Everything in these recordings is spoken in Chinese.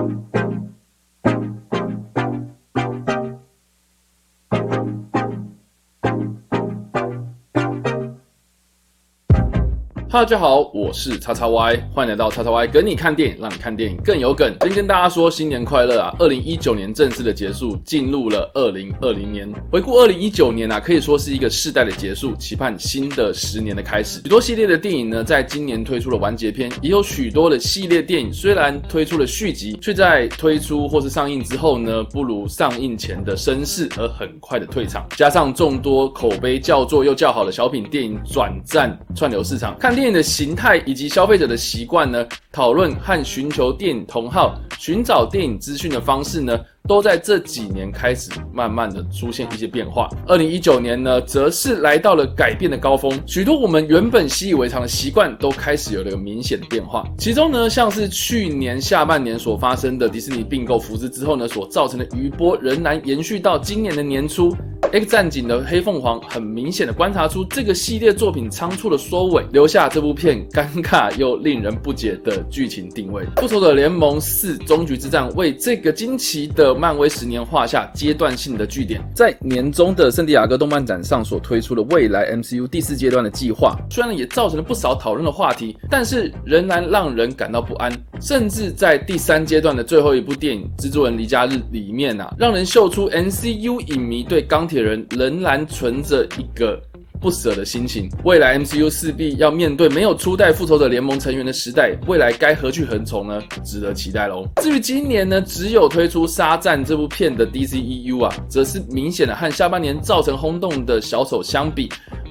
Thank you. 大家好，我是叉叉 Y，欢迎来到叉叉 Y 跟你看电影，让你看电影更有梗。先跟大家说新年快乐啊！二零一九年正式的结束，进入了二零二零年。回顾二零一九年啊，可以说是一个世代的结束，期盼新的十年的开始。许多系列的电影呢，在今年推出了完结篇，也有许多的系列电影虽然推出了续集，却在推出或是上映之后呢，不如上映前的声势而很快的退场。加上众多口碑较作又较好的小品电影转战串流市场，看。电影的形态以及消费者的习惯呢？讨论和寻求电影同号、寻找电影资讯的方式呢，都在这几年开始慢慢的出现一些变化。二零一九年呢，则是来到了改变的高峰，许多我们原本习以为常的习惯都开始有了个明显的变化。其中呢，像是去年下半年所发生的迪士尼并购福斯之后呢，所造成的余波，仍然延续到今年的年初。X 战警的黑凤凰很明显的观察出这个系列作品仓促的收尾，留下这部片尴尬又令人不解的剧情定位。复仇者联盟四终局之战为这个惊奇的漫威十年画下阶段性的句点。在年终的圣地亚哥动漫展上所推出的未来 MCU 第四阶段的计划，虽然也造成了不少讨论的话题，但是仍然让人感到不安。甚至在第三阶段的最后一部电影《蜘蛛人离家日》里面啊，让人秀出 MCU 影迷对钢铁。人仍然存着一个不舍的心情。未来 MCU 势必要面对没有初代复仇者联盟成员的时代，未来该何去何从呢？值得期待喽。至于今年呢，只有推出《沙战》这部片的 DCEU 啊，则是明显的和下半年造成轰动的小丑相比。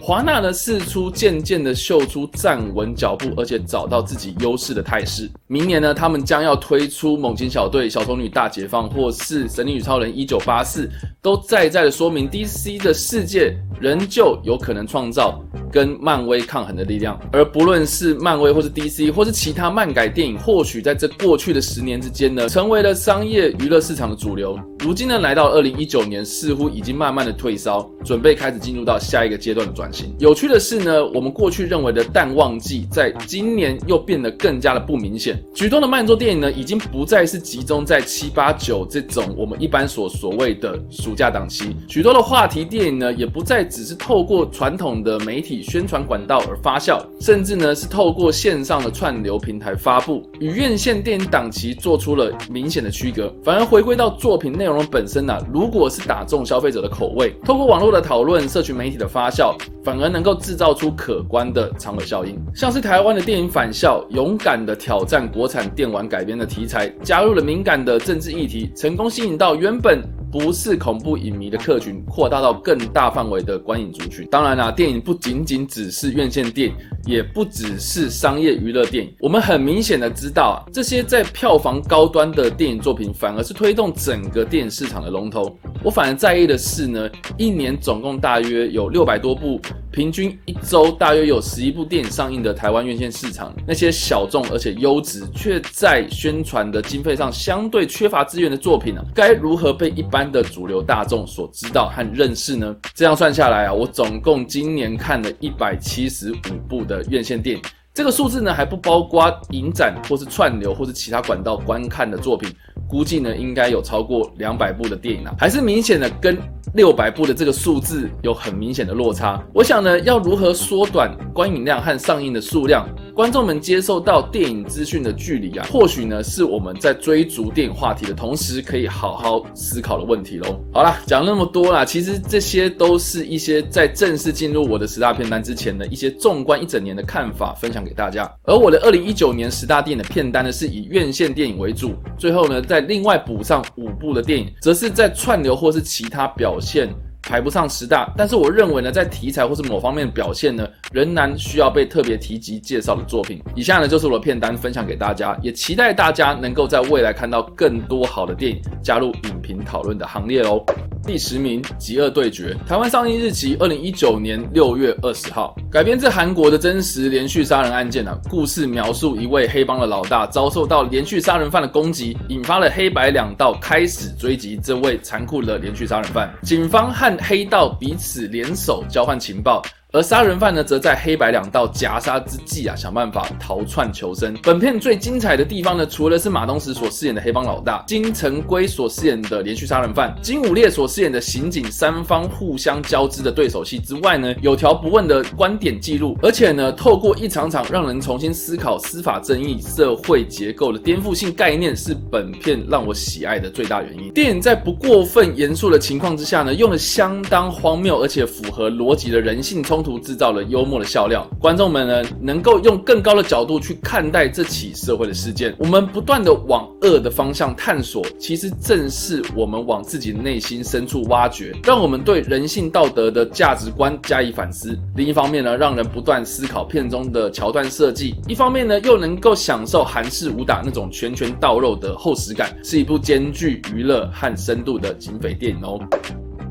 华纳呢，似出渐渐的秀出站稳脚步，而且找到自己优势的态势。明年呢，他们将要推出《猛禽小队》《小丑女大解放》或是《神力女超人一九八四》，都在在的说明 DC 的世界仍旧有可能创造跟漫威抗衡的力量。而不论是漫威或是 DC 或是其他漫改电影，或许在这过去的十年之间呢，成为了商业娱乐市场的主流。如今呢，来到二零一九年，似乎已经慢慢的退烧，准备开始进入到下一个阶段的转型。有趣的是呢，我们过去认为的淡旺季，在今年又变得更加的不明显。许多的慢作电影呢，已经不再是集中在七八九这种我们一般所所谓的暑假档期。许多的话题电影呢，也不再只是透过传统的媒体宣传管道而发酵，甚至呢是透过线上的串流平台发布，与院线电影档期做出了明显的区隔。反而回归到作品内容本身呢，如果是打中消费者的口味，透过网络的讨论、社群媒体的发酵。反而能够制造出可观的长尾效应，像是台湾的电影《返校》，勇敢的挑战国产电玩改编的题材，加入了敏感的政治议题，成功吸引到原本。不是恐怖影迷的客群，扩大到更大范围的观影族群。当然啦，电影不仅仅只是院线电影，也不只是商业娱乐电影。我们很明显的知道啊，这些在票房高端的电影作品，反而是推动整个电影市场的龙头。我反而在意的是呢，一年总共大约有六百多部，平均一周大约有十一部电影上映的台湾院线市场，那些小众而且优质，却在宣传的经费上相对缺乏资源的作品呢，该如何被一般？的主流大众所知道和认识呢？这样算下来啊，我总共今年看了一百七十五部的院线电影，这个数字呢还不包括影展或是串流或是其他管道观看的作品。估计呢，应该有超过两百部的电影啊，还是明显的跟六百部的这个数字有很明显的落差。我想呢，要如何缩短观影量和上映的数量，观众们接受到电影资讯的距离啊，或许呢是我们在追逐电影话题的同时，可以好好思考的问题喽。好啦，讲那么多啦，其实这些都是一些在正式进入我的十大片单之前的一些纵观一整年的看法，分享给大家。而我的二零一九年十大电影的片单呢，是以院线电影为主，最后呢再。另外补上五部的电影，则是在串流或是其他表现。排不上十大，但是我认为呢，在题材或是某方面的表现呢，仍然需要被特别提及介绍的作品。以下呢就是我的片单，分享给大家，也期待大家能够在未来看到更多好的电影，加入影评讨论的行列哦。第十名《极恶对决》，台湾上映日期二零一九年六月二十号，改编自韩国的真实连续杀人案件呢。故事描述一位黑帮的老大遭受到连续杀人犯的攻击，引发了黑白两道开始追击这位残酷的连续杀人犯。警方和黑道彼此联手交换情报，而杀人犯呢，则在黑白两道夹杀之际啊，想办法逃窜求生。本片最精彩的地方呢，除了是马东石所饰演的黑帮老大，金城圭所饰演的连续杀人犯，金武烈所饰演的刑警，三方互相交织的对手戏之外呢，有条不紊的观点记录，而且呢，透过一场场让人重新思考司法正义、社会结构的颠覆性概念，是本片让我喜爱的最大原因。电影在不过分严肃的情况之下呢，用了相当荒谬而且符合逻辑的人性冲。冲突制造了幽默的笑料，观众们呢能够用更高的角度去看待这起社会的事件。我们不断的往恶的方向探索，其实正是我们往自己内心深处挖掘，让我们对人性道德的价值观加以反思。另一方面呢，让人不断思考片中的桥段设计；一方面呢，又能够享受韩式武打那种拳拳到肉的厚实感，是一部兼具娱乐和深度的警匪电影哦。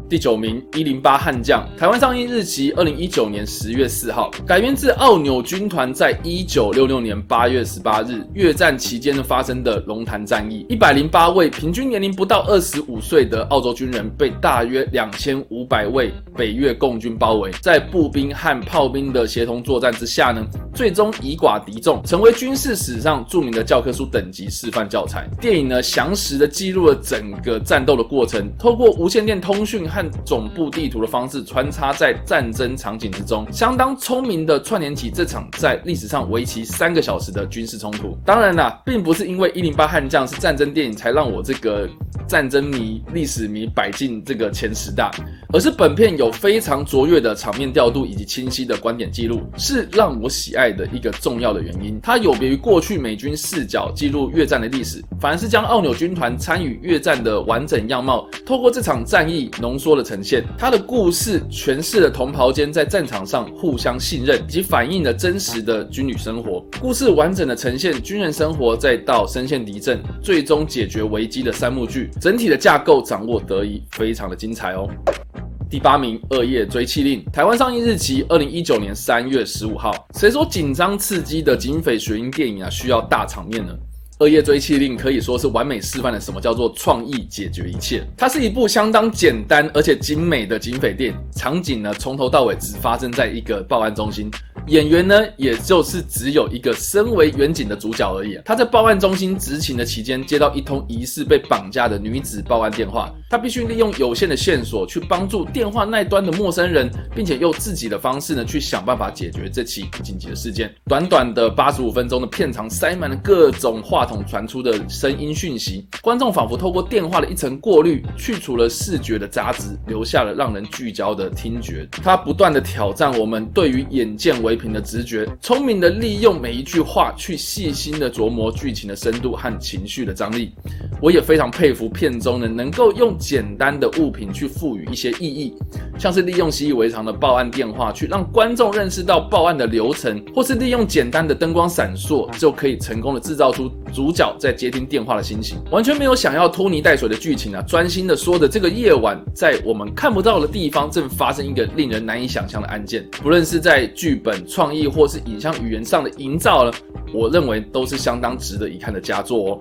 第九名，一零八悍将，台湾上映日期二零一九年十月四号，改编自奥纽军团在一九六六年八月十八日越战期间发生的龙潭战役。一百零八位平均年龄不到二十五岁的澳洲军人，被大约两千五百位北越共军包围，在步兵和炮兵的协同作战之下呢，最终以寡敌众，成为军事史上著名的教科书等级示范教材。电影呢，详实的记录了整个战斗的过程，透过无线电通讯。和看总部地图的方式穿插在战争场景之中，相当聪明的串联起这场在历史上为期三个小时的军事冲突。当然啦，并不是因为一零八悍将是战争电影才让我这个战争迷、历史迷摆进这个前十大，而是本片有非常卓越的场面调度以及清晰的观点记录，是让我喜爱的一个重要的原因。它有别于过去美军视角记录越战的历史，反而是将奥纽军团参与越战的完整样貌，透过这场战役浓缩。多的呈现，他的故事诠释了同袍间在战场上互相信任，以及反映了真实的军旅生活。故事完整的呈现军人生活，再到深陷敌阵，最终解决危机的三幕剧，整体的架构掌握得宜，非常的精彩哦。第八名，《恶夜追缉令》，台湾上映日期二零一九年三月十五号。谁说紧张刺激的警匪悬疑电影啊需要大场面呢？《恶夜追妻令》可以说是完美示范了什么叫做创意解决一切。它是一部相当简单而且精美的警匪电影，场景呢从头到尾只发生在一个报案中心。演员呢，也就是只有一个身为远景的主角而已。他在报案中心执勤的期间，接到一通疑似被绑架的女子报案电话，他必须利用有限的线索去帮助电话那端的陌生人，并且用自己的方式呢去想办法解决这起紧急的事件。短短的八十五分钟的片长，塞满了各种话筒传出的声音讯息，观众仿佛透过电话的一层过滤，去除了视觉的杂质，留下了让人聚焦的听觉。他不断的挑战我们对于眼见为。凭的直觉，聪明的利用每一句话去细心的琢磨剧情的深度和情绪的张力。我也非常佩服片中呢能够用简单的物品去赋予一些意义，像是利用习以为常的报案电话去让观众认识到报案的流程，或是利用简单的灯光闪烁就可以成功的制造出主角在接听电话的心情，完全没有想要拖泥带水的剧情啊，专心的说着这个夜晚在我们看不到的地方正发生一个令人难以想象的案件，不论是在剧本。创意或是影像语言上的营造呢，我认为都是相当值得一看的佳作哦。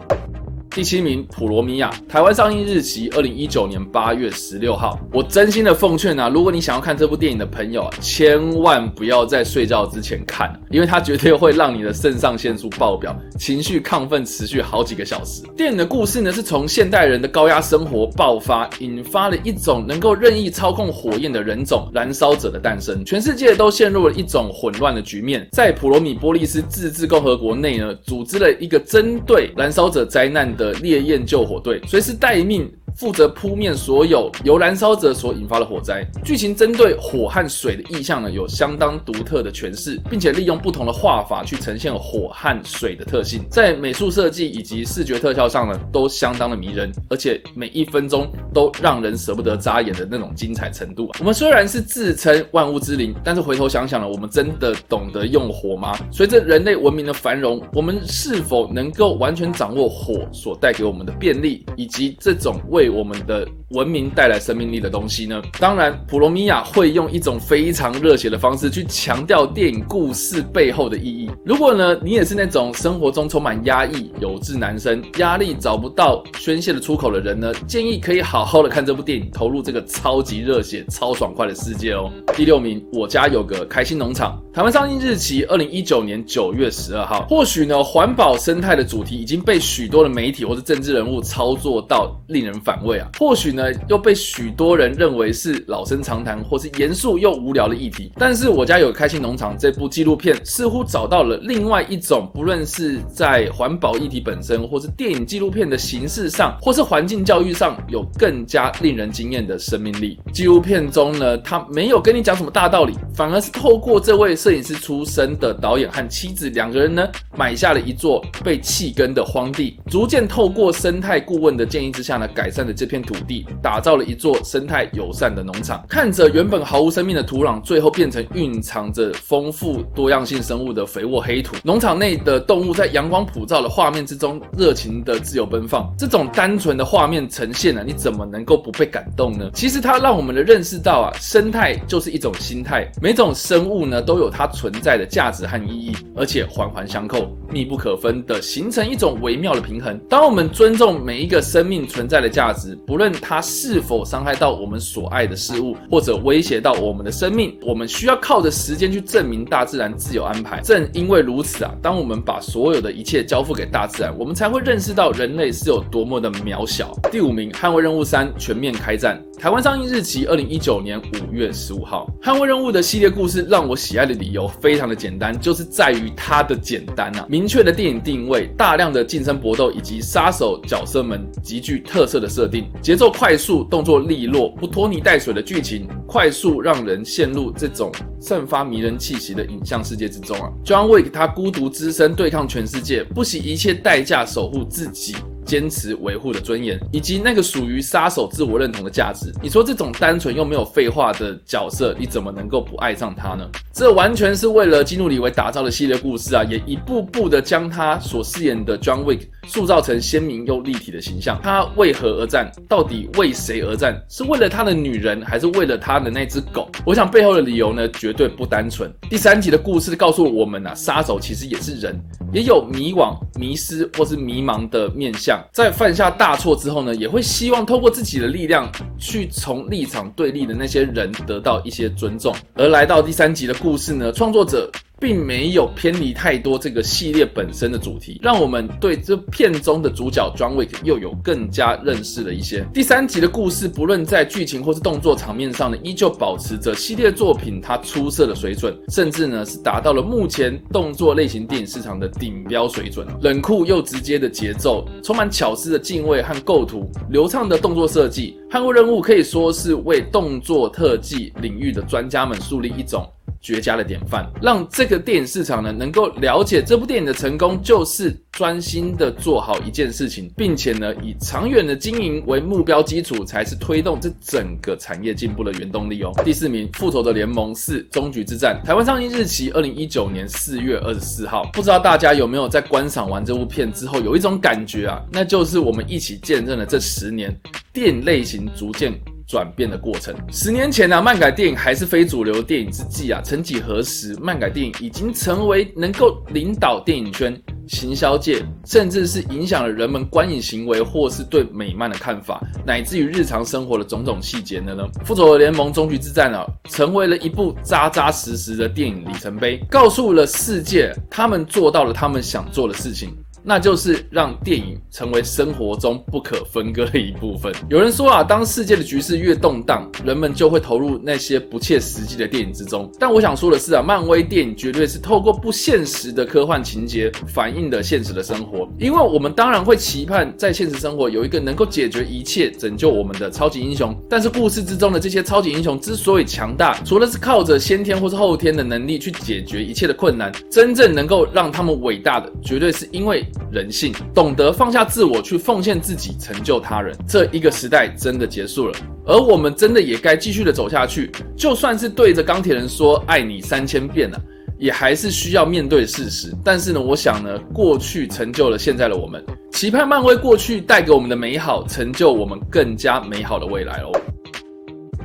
第七名《普罗米亚》，台湾上映日期二零一九年八月十六号。我真心的奉劝啊，如果你想要看这部电影的朋友，千万不要在睡觉之前看，因为它绝对会让你的肾上腺素爆表，情绪亢奋持续好几个小时。电影的故事呢，是从现代人的高压生活爆发，引发了一种能够任意操控火焰的人种——燃烧者的诞生。全世界都陷入了一种混乱的局面。在普罗米波利斯自治共和国内呢，组织了一个针对燃烧者灾难的。烈焰救火队随时待命。负责扑灭所有由燃烧者所引发的火灾。剧情针对火和水的意象呢，有相当独特的诠释，并且利用不同的画法去呈现火和水的特性。在美术设计以及视觉特效上呢，都相当的迷人，而且每一分钟都让人舍不得眨眼的那种精彩程度啊。我们虽然是自称万物之灵，但是回头想想呢，我们真的懂得用火吗？随着人类文明的繁荣，我们是否能够完全掌握火所带给我们的便利，以及这种为我们的文明带来生命力的东西呢？当然，普罗米亚会用一种非常热血的方式去强调电影故事背后的意义。如果呢，你也是那种生活中充满压抑、有志男生、压力找不到宣泄的出口的人呢，建议可以好好的看这部电影，投入这个超级热血、超爽快的世界哦。第六名，我家有个开心农场。台湾上映日期二零一九年九月十二号。或许呢，环保生态的主题已经被许多的媒体或者政治人物操作到令人反胃啊。或许呢，又被许多人认为是老生常谈或是严肃又无聊的议题。但是我家有开心农场这部纪录片似乎找到了另外一种，不论是在环保议题本身，或是电影纪录片的形式上，或是环境教育上，有更加令人惊艳的生命力。纪录片中呢，他没有跟你讲什么大道理，反而是透过这位。摄影师出身的导演和妻子两个人呢，买下了一座被弃耕的荒地，逐渐透过生态顾问的建议之下呢，改善的这片土地，打造了一座生态友善的农场。看着原本毫无生命的土壤，最后变成蕴藏着丰富多样性生物的肥沃黑土。农场内的动物在阳光普照的画面之中，热情的自由奔放。这种单纯的画面呈现呢，你怎么能够不被感动呢？其实它让我们的认识到啊，生态就是一种心态，每种生物呢都有。它存在的价值和意义，而且环环相扣、密不可分的形成一种微妙的平衡。当我们尊重每一个生命存在的价值，不论它是否伤害到我们所爱的事物，或者威胁到我们的生命，我们需要靠着时间去证明大自然自有安排。正因为如此啊，当我们把所有的一切交付给大自然，我们才会认识到人类是有多么的渺小。第五名，《捍卫任务三：全面开战》。台湾上映日期二零一九年五月十五号。捍卫任务的系列故事让我喜爱的理由非常的简单，就是在于它的简单啊，明确的电影定位，大量的近身搏斗以及杀手角色们极具特色的设定，节奏快速，动作利落，不拖泥带水的剧情，快速让人陷入这种散发迷人气息的影像世界之中啊。John Wick 他孤独只身对抗全世界，不惜一切代价守护自己。坚持维护的尊严，以及那个属于杀手自我认同的价值。你说这种单纯又没有废话的角色，你怎么能够不爱上他呢？这完全是为了基努里维打造的系列故事啊，也一步步的将他所饰演的 John Wick 塑造成鲜明又立体的形象。他为何而战？到底为谁而战？是为了他的女人，还是为了他的那只狗？我想背后的理由呢，绝对不单纯。第三集的故事告诉我们啊，杀手其实也是人，也有迷惘、迷失或是迷茫的面相。在犯下大错之后呢，也会希望透过自己的力量，去从立场对立的那些人得到一些尊重。而来到第三集的故事呢，创作者。并没有偏离太多这个系列本身的主题，让我们对这片中的主角 John Wick 又有更加认识了一些。第三集的故事，不论在剧情或是动作场面上呢，依旧保持着系列作品它出色的水准，甚至呢是达到了目前动作类型电影市场的顶标水准冷酷又直接的节奏，充满巧思的敬畏和构图，流畅的动作设计，捍卫任务可以说是为动作特技领域的专家们树立一种。绝佳的典范，让这个电影市场呢能够了解这部电影的成功，就是专心的做好一件事情，并且呢以长远的经营为目标基础，才是推动这整个产业进步的原动力哦。第四名，《复仇者联盟四：终局之战》，台湾上映日期二零一九年四月二十四号。不知道大家有没有在观赏完这部片之后，有一种感觉啊，那就是我们一起见证了这十年电影类型逐渐。转变的过程。十年前呢，漫改电影还是非主流电影之际啊，曾几何时，漫改电影已经成为能够领导电影圈、行销界，甚至是影响了人们观影行为或是对美漫的看法，乃至于日常生活的种种细节的呢？复仇者联盟：终局之战啊，成为了一部扎扎实实的电影里程碑，告诉了世界，他们做到了他们想做的事情。那就是让电影成为生活中不可分割的一部分。有人说啊，当世界的局势越动荡，人们就会投入那些不切实际的电影之中。但我想说的是啊，漫威电影绝对是透过不现实的科幻情节，反映的现实的生活。因为我们当然会期盼在现实生活有一个能够解决一切、拯救我们的超级英雄。但是故事之中的这些超级英雄之所以强大，除了是靠着先天或是后天的能力去解决一切的困难，真正能够让他们伟大的，绝对是因为。人性懂得放下自我去奉献自己，成就他人，这一个时代真的结束了，而我们真的也该继续的走下去。就算是对着钢铁人说爱你三千遍了，也还是需要面对事实。但是呢，我想呢，过去成就了现在的我们。期盼漫威过去带给我们的美好，成就我们更加美好的未来哦。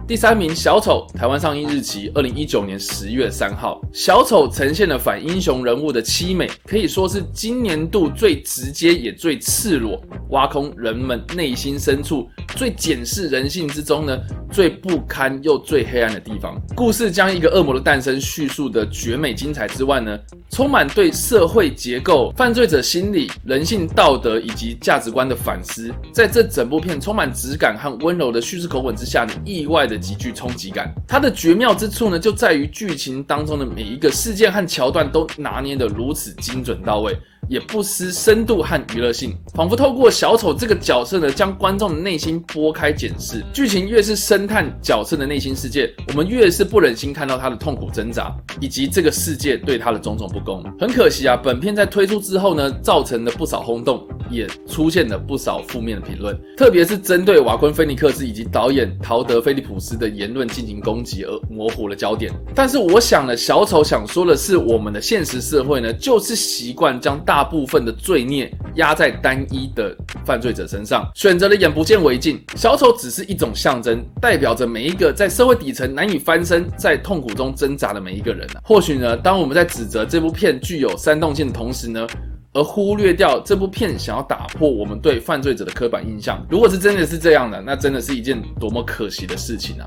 第三名，小丑，台湾上映日期二零一九年十月三号。小丑呈现了反英雄人物的凄美，可以说是今年度最直接也最赤裸，挖空人们内心深处最检视人性之中呢最不堪又最黑暗的地方。故事将一个恶魔的诞生叙述的绝美精彩之外呢，充满对社会结构、犯罪者心理、人性道德以及价值观的反思。在这整部片充满质感和温柔的叙事口吻之下呢，意外的。的极具冲击感，它的绝妙之处呢，就在于剧情当中的每一个事件和桥段都拿捏得如此精准到位。也不失深度和娱乐性，仿佛透过小丑这个角色呢，将观众的内心拨开检视。剧情越是深探角色的内心世界，我们越是不忍心看到他的痛苦挣扎，以及这个世界对他的种种不公。很可惜啊，本片在推出之后呢，造成了不少轰动，也出现了不少负面的评论，特别是针对瓦昆菲尼克斯以及导演陶德菲利普斯的言论进行攻击，而模糊了焦点。但是我想呢，小丑想说的是，我们的现实社会呢，就是习惯将大部分的罪孽压在单一的犯罪者身上，选择了眼不见为净。小丑只是一种象征，代表着每一个在社会底层难以翻身、在痛苦中挣扎的每一个人或许呢，当我们在指责这部片具有煽动性的同时呢，而忽略掉这部片想要打破我们对犯罪者的刻板印象，如果是真的是这样的，那真的是一件多么可惜的事情啊！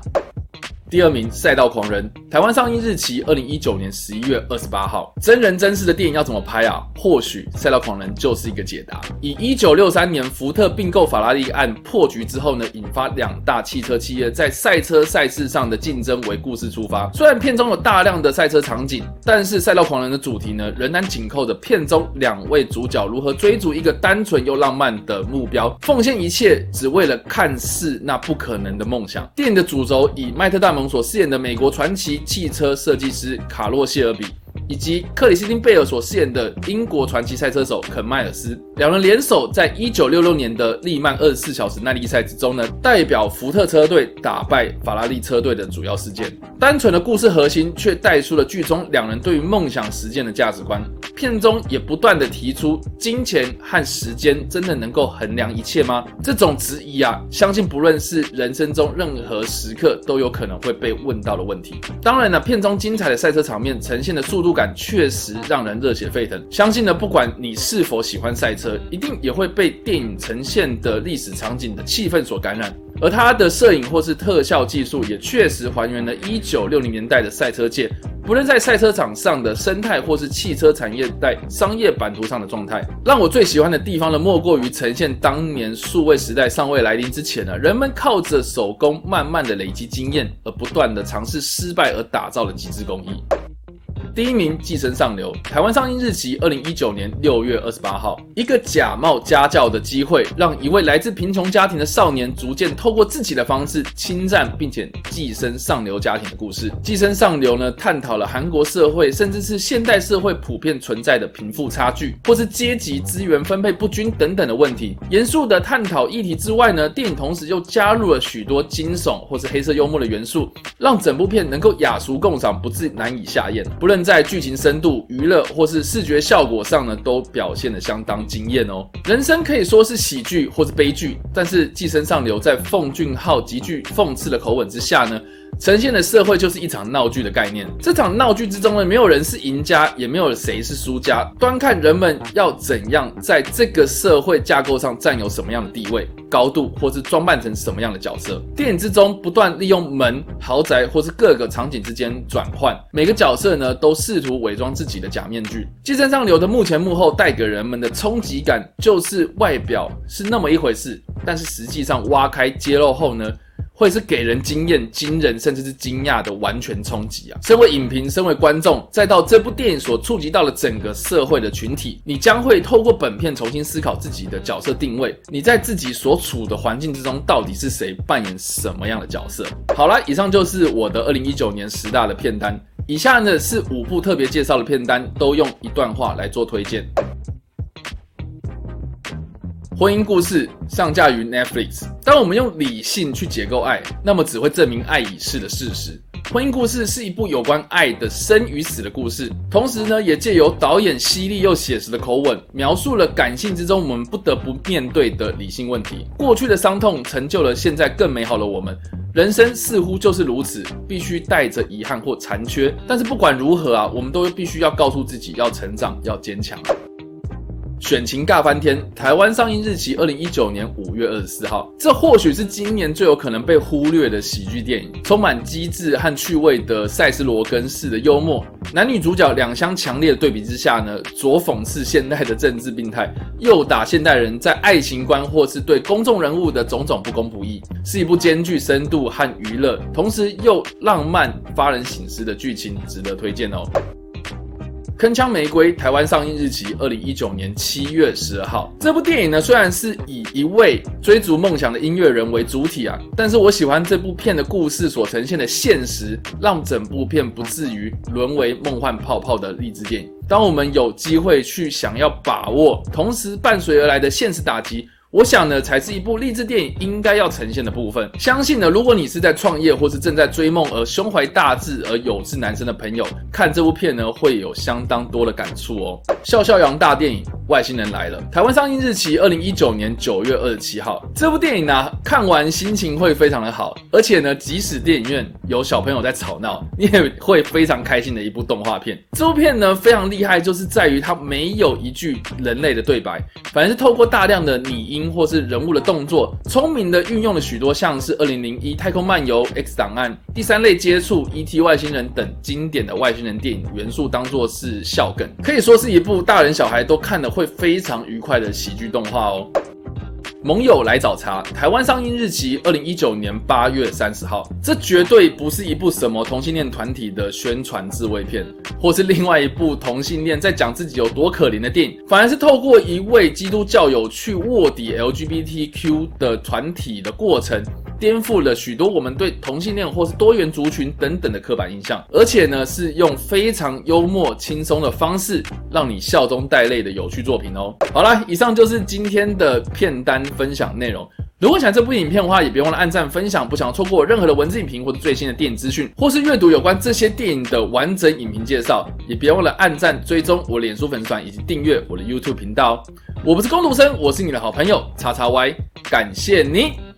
第二名《赛道狂人》，台湾上映日期二零一九年十一月二十八号。真人真事的电影要怎么拍啊？或许《赛道狂人》就是一个解答。以一九六三年福特并购法拉利案破局之后呢，引发两大汽车企业在赛车赛事上的竞争为故事出发。虽然片中有大量的赛车场景，但是《赛道狂人》的主题呢，仍然紧扣着片中两位主角如何追逐一个单纯又浪漫的目标，奉献一切，只为了看似那不可能的梦想。电影的主轴以迈特大。所饰演的美国传奇汽车设计师卡洛谢尔比。以及克里斯汀·贝尔所饰演的英国传奇赛车手肯·迈尔斯，两人联手在一九六六年的利曼二十四小时耐力赛之中呢，代表福特车队打败法拉利车队的主要事件。单纯的故事核心，却带出了剧中两人对于梦想实践的价值观。片中也不断的提出，金钱和时间真的能够衡量一切吗？这种质疑啊，相信不论是人生中任何时刻，都有可能会被问到的问题。当然了，片中精彩的赛车场面呈现的速度。感确实让人热血沸腾，相信呢，不管你是否喜欢赛车，一定也会被电影呈现的历史场景的气氛所感染。而它的摄影或是特效技术，也确实还原了一九六零年代的赛车界，不论在赛车场上的生态，或是汽车产业在商业版图上的状态。让我最喜欢的地方呢，莫过于呈现当年数位时代尚未来临之前呢，人们靠着手工慢慢的累积经验，而不断的尝试失败而打造的极致工艺。第一名《寄生上流》，台湾上映日期二零一九年六月二十八号。一个假冒家教的机会，让一位来自贫穷家庭的少年逐渐透过自己的方式侵占并且寄生上流家庭的故事。《寄生上流》呢，探讨了韩国社会甚至是现代社会普遍存在的贫富差距，或是阶级资源分配不均等等的问题。严肃的探讨议题之外呢，电影同时又加入了许多惊悚或是黑色幽默的元素，让整部片能够雅俗共赏，不至难以下咽。不论在剧情深度、娱乐或是视觉效果上呢，都表现得相当惊艳哦。人生可以说是喜剧或是悲剧，但是《寄生上流》在奉俊昊极具讽刺的口吻之下呢。呈现的社会就是一场闹剧的概念。这场闹剧之中呢，没有人是赢家，也没有谁是输家，端看人们要怎样在这个社会架构上占有什么样的地位、高度，或是装扮成什么样的角色。电影之中不断利用门、豪宅或是各个场景之间转换，每个角色呢都试图伪装自己的假面具。寄生上流的幕前幕后带给人们的冲击感，就是外表是那么一回事，但是实际上挖开揭露后呢？会是给人惊艳、惊人，甚至是惊讶的完全冲击啊！身为影评，身为观众，再到这部电影所触及到了整个社会的群体，你将会透过本片重新思考自己的角色定位。你在自己所处的环境之中，到底是谁扮演什么样的角色？好了，以上就是我的二零一九年十大的片单。以下呢是五部特别介绍的片单，都用一段话来做推荐。婚姻故事上架于 Netflix。当我们用理性去解构爱，那么只会证明爱已逝的事实。婚姻故事是一部有关爱的生与死的故事，同时呢，也借由导演犀利又写实的口吻，描述了感性之中我们不得不面对的理性问题。过去的伤痛成就了现在更美好的我们。人生似乎就是如此，必须带着遗憾或残缺。但是不管如何啊，我们都必须要告诉自己要成长，要坚强。选情尬翻天，台湾上映日期二零一九年五月二十四号。这或许是今年最有可能被忽略的喜剧电影，充满机智和趣味的塞斯罗根式的幽默，男女主角两相强烈的对比之下呢，左讽刺现代的政治病态，右打现代人在爱情观或是对公众人物的种种不公不义，是一部兼具深度和娱乐，同时又浪漫发人省思的剧情，值得推荐哦。铿锵玫瑰台湾上映日期二零一九年七月十二号。这部电影呢，虽然是以一位追逐梦想的音乐人为主体啊，但是我喜欢这部片的故事所呈现的现实，让整部片不至于沦为梦幻泡泡的励志电影。当我们有机会去想要把握，同时伴随而来的现实打击。我想呢，才是一部励志电影应该要呈现的部分。相信呢，如果你是在创业或是正在追梦而胸怀大志而有志男生的朋友，看这部片呢，会有相当多的感触哦。笑笑羊大电影《外星人来了》，台湾上映日期二零一九年九月二十七号。这部电影呢，看完心情会非常的好，而且呢，即使电影院有小朋友在吵闹，你也会非常开心的一部动画片。这部片呢，非常厉害，就是在于它没有一句人类的对白，反而是透过大量的拟音。或是人物的动作，聪明的运用了许多像是《二零零一太空漫游》《X 档案》《第三类接触》《E.T. 外星人》等经典的外星人电影元素，当做是笑梗，可以说是一部大人小孩都看了会非常愉快的喜剧动画哦。盟友来找茬，台湾上映日期二零一九年八月三十号。这绝对不是一部什么同性恋团体的宣传自慰片，或是另外一部同性恋在讲自己有多可怜的电影，反而是透过一位基督教友去卧底 LGBTQ 的团体的过程。颠覆了许多我们对同性恋或是多元族群等等的刻板印象，而且呢是用非常幽默轻松的方式让你笑中带泪的有趣作品哦。好了，以上就是今天的片单分享内容。如果喜欢这部影片的话，也别忘了按赞分享。不想错过任何的文字影评或者最新的电影资讯，或是阅读有关这些电影的完整影评介绍，也别忘了按赞追踪我脸书粉丝团以及订阅我的 YouTube 频道。我不是工读生，我是你的好朋友叉叉 Y，感谢你。